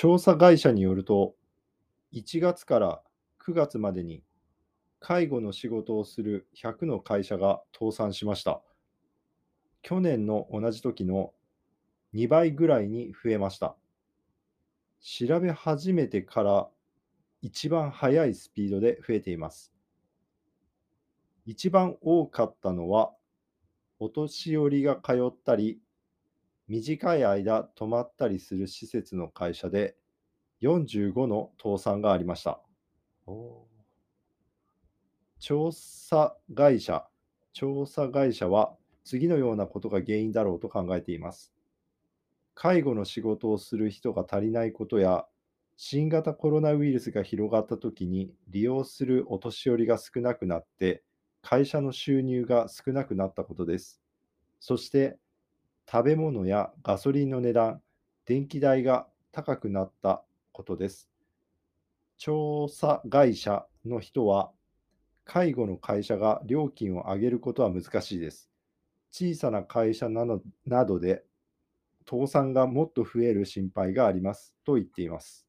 調査会社によると、1月から9月までに介護の仕事をする100の会社が倒産しました。去年の同じ時の2倍ぐらいに増えました。調べ始めてから一番速いスピードで増えています。一番多かったのは、お年寄りが通ったり、短い間泊まったりする施設の会社で45の倒産がありました。調査会社調査会社は次のようなことが原因だろうと考えています。介護の仕事をする人が足りないことや、新型コロナウイルスが広がったときに利用するお年寄りが少なくなって、会社の収入が少なくなったことです。そして、食べ物やガソリンの値段、電気代が高くなったことです。調査会社の人は、介護の会社が料金を上げることは難しいです。小さな会社なのなどで倒産がもっと増える心配がありますと言っています。